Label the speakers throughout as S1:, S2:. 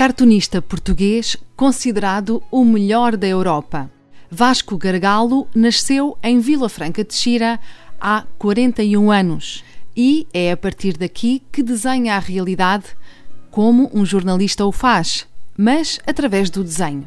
S1: Cartunista português considerado o melhor da Europa. Vasco Gargalo nasceu em Vila Franca de Xira há 41 anos e é a partir daqui que desenha a realidade como um jornalista o faz, mas através do desenho.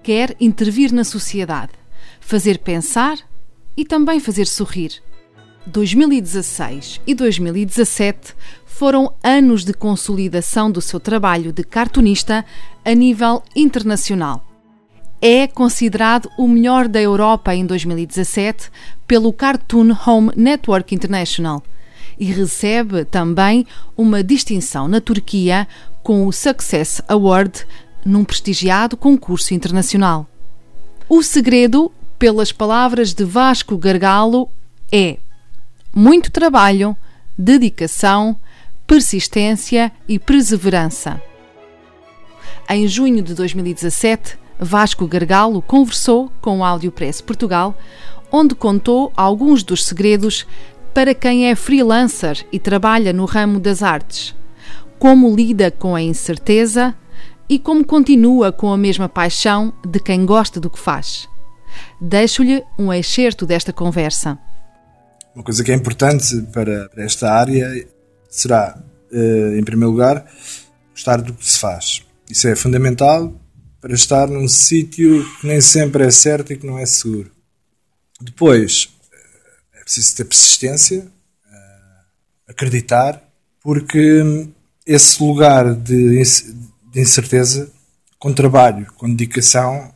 S1: Quer intervir na sociedade, fazer pensar e também fazer sorrir. 2016 e 2017 foram anos de consolidação do seu trabalho de cartunista a nível internacional. É considerado o melhor da Europa em 2017 pelo Cartoon Home Network International e recebe também uma distinção na Turquia com o Success Award num prestigiado concurso internacional. O segredo, pelas palavras de Vasco Gargalo, é muito trabalho, dedicação, persistência e perseverança. Em junho de 2017, Vasco Gargalo conversou com o Audiopress Portugal, onde contou alguns dos segredos para quem é freelancer e trabalha no ramo das artes, como lida com a incerteza e como continua com a mesma paixão de quem gosta do que faz. Deixo-lhe um excerto desta conversa.
S2: Uma coisa que é importante para, esta área será, eh, em primeiro lugar, gostar do que se faz. Isso é fundamental para estar num sítio que nem sempre é certo e que não é seguro. Depois, eh, é preciso ter persistência, eh, acreditar, porque esse lugar de, de incerteza, com trabalho, com dedicação,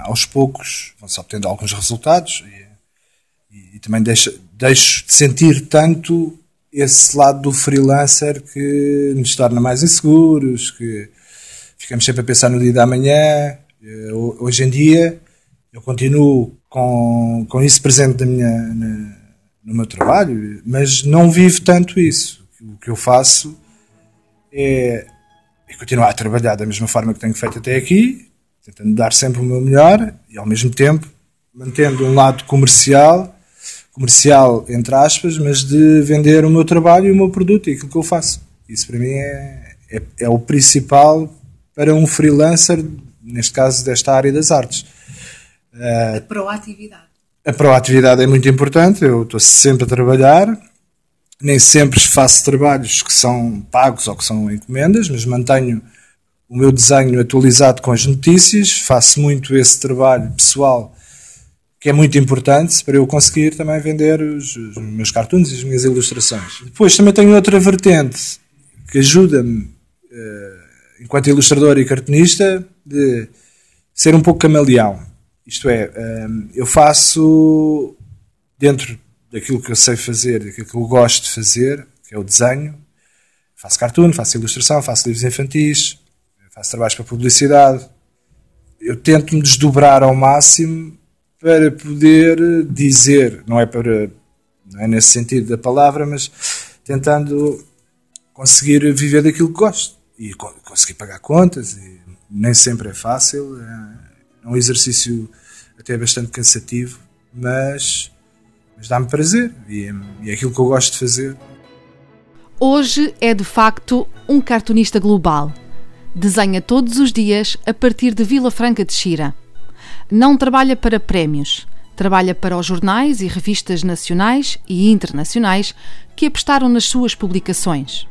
S2: aos poucos vão-se obtendo alguns resultados e, e, também deixa, deixo de sentir tanto esse lado do freelancer que nos torna mais inseguros, que ficamos sempre a pensar no dia da manhã. Eh, hoje em dia eu continuo com, com isso presente na minha, na, no meu trabalho, mas não vivo tanto isso. O que eu faço é, é continuar a trabalhar da mesma forma que tenho feito até aqui, tentando dar sempre o meu melhor e ao mesmo tempo mantendo um lado comercial comercial, entre aspas, mas de vender o meu trabalho e o meu produto e aquilo que eu faço. Isso para mim é, é, é o principal para um freelancer, neste caso desta área das artes.
S1: Uh, a proatividade.
S2: A proatividade é muito importante, eu estou sempre a trabalhar, nem sempre faço trabalhos que são pagos ou que são encomendas, mas mantenho o meu desenho atualizado com as notícias, faço muito esse trabalho pessoal que é muito importante para eu conseguir também vender os, os meus cartoons e as minhas ilustrações. Depois também tenho outra vertente que ajuda-me, uh, enquanto ilustrador e cartunista, de ser um pouco camaleão. Isto é, uh, eu faço dentro daquilo que eu sei fazer, daquilo que eu gosto de fazer, que é o desenho. Faço cartoon, faço ilustração, faço livros infantis, faço trabalhos para publicidade. Eu tento me desdobrar ao máximo para poder dizer, não é para não é nesse sentido da palavra, mas tentando conseguir viver daquilo que gosto e conseguir pagar contas e nem sempre é fácil, é um exercício até bastante cansativo, mas, mas dá-me prazer e é, e é aquilo que eu gosto de fazer.
S1: Hoje é de facto um cartunista global. Desenha todos os dias a partir de Vila Franca de Xira não trabalha para prémios, trabalha para os jornais e revistas nacionais e internacionais que apostaram nas suas publicações.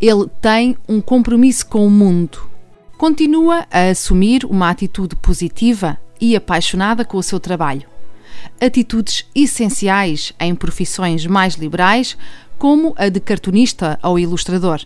S1: Ele tem um compromisso com o mundo. Continua a assumir uma atitude positiva e apaixonada com o seu trabalho. Atitudes essenciais em profissões mais liberais, como a de cartunista ou ilustrador.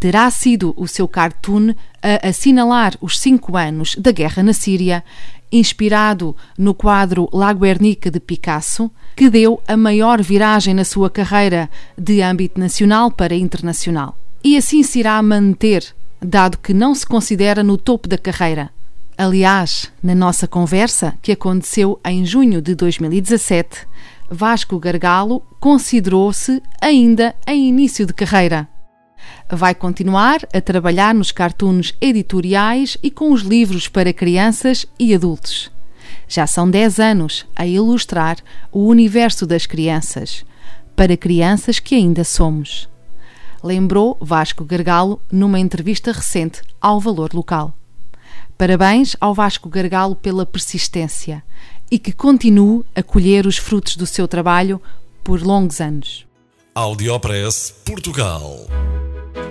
S1: Terá sido o seu cartoon a assinalar os cinco anos da guerra na Síria inspirado no quadro La Guernica de Picasso, que deu a maior viragem na sua carreira de âmbito nacional para internacional. E assim se irá manter dado que não se considera no topo da carreira. Aliás, na nossa conversa, que aconteceu em junho de 2017, Vasco Gargalo considerou-se ainda em início de carreira. Vai continuar a trabalhar nos cartoons editoriais e com os livros para crianças e adultos. Já são 10 anos a ilustrar o universo das crianças, para crianças que ainda somos. Lembrou Vasco Gargalo numa entrevista recente ao Valor Local. Parabéns ao Vasco Gargalo pela persistência e que continue a colher os frutos do seu trabalho por longos anos.
S3: Audiopress Portugal.